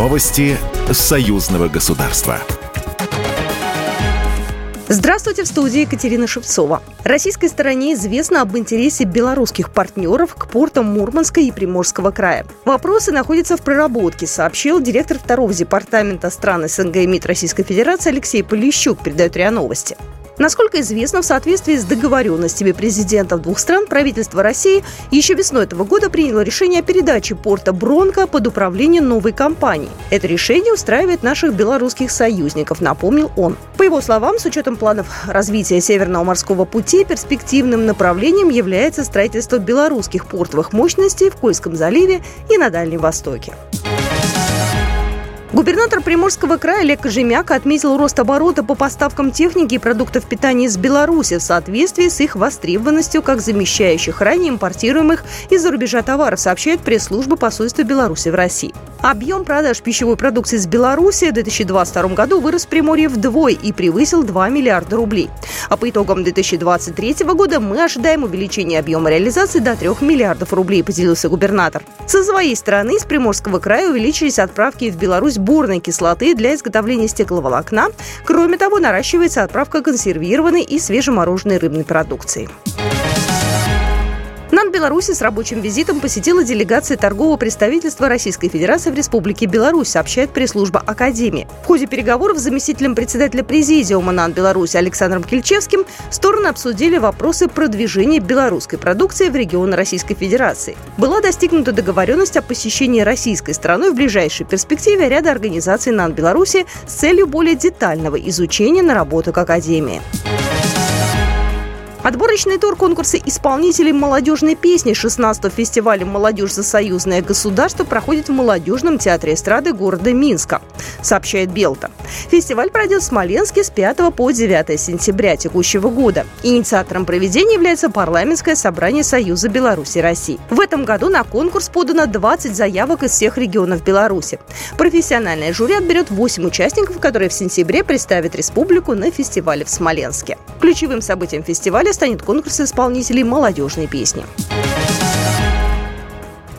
Новости союзного государства. Здравствуйте, в студии Екатерина Шевцова. Российской стороне известно об интересе белорусских партнеров к портам Мурманска и Приморского края. Вопросы находятся в проработке, сообщил директор второго департамента стран СНГ и МИД Российской Федерации Алексей Полищук, передает РИА Новости. Насколько известно, в соответствии с договоренностями президентов двух стран, правительство России еще весной этого года приняло решение о передаче порта Бронко под управление новой компании. Это решение устраивает наших белорусских союзников, напомнил он. По его словам, с учетом планов развития Северного морского пути, перспективным направлением является строительство белорусских портовых мощностей в Кольском заливе и на Дальнем Востоке. Губернатор Приморского края Олег Кожемяк отметил рост оборота по поставкам техники и продуктов питания из Беларуси в соответствии с их востребованностью как замещающих ранее импортируемых из-за рубежа товаров, сообщает пресс-служба посольства Беларуси в России. Объем продаж пищевой продукции из Беларуси в 2022 году вырос в Приморье вдвое и превысил 2 миллиарда рублей. А по итогам 2023 года мы ожидаем увеличения объема реализации до 3 миллиардов рублей, поделился губернатор. Со своей стороны из Приморского края увеличились отправки в Беларусь бурной кислоты для изготовления стекловолокна. Кроме того, наращивается отправка консервированной и свежемороженной рыбной продукции. Беларуси с рабочим визитом посетила делегация торгового представительства Российской Федерации в Республике Беларусь, сообщает пресс-служба Академии. В ходе переговоров с заместителем председателя Президиума НАН Беларуси Александром Кильчевским стороны обсудили вопросы продвижения белорусской продукции в регионы Российской Федерации. Была достигнута договоренность о посещении российской страной в ближайшей перспективе ряда организаций НАН Беларуси с целью более детального изучения наработок Академии. Отборочный тур конкурса исполнителей молодежной песни 16-го фестиваля «Молодежь за союзное государство» проходит в Молодежном театре эстрады города Минска, сообщает Белта. Фестиваль пройдет в Смоленске с 5 по 9 сентября текущего года. Инициатором проведения является парламентское собрание Союза Беларуси России. В этом году на конкурс подано 20 заявок из всех регионов Беларуси. Профессиональное жюри отберет 8 участников, которые в сентябре представят республику на фестивале в Смоленске. Ключевым событием фестиваля февраля станет конкурс исполнителей молодежной песни.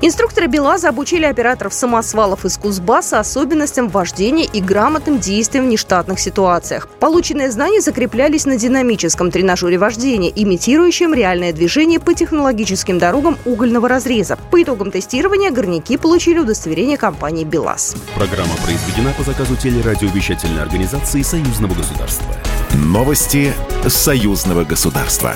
Инструкторы БелАЗа обучили операторов самосвалов из Кузбасса особенностям вождения и грамотным действиям в нештатных ситуациях. Полученные знания закреплялись на динамическом тренажере вождения, имитирующем реальное движение по технологическим дорогам угольного разреза. По итогам тестирования горняки получили удостоверение компании БелАЗ. Программа произведена по заказу телерадиовещательной организации Союзного государства. Новости союзного государства.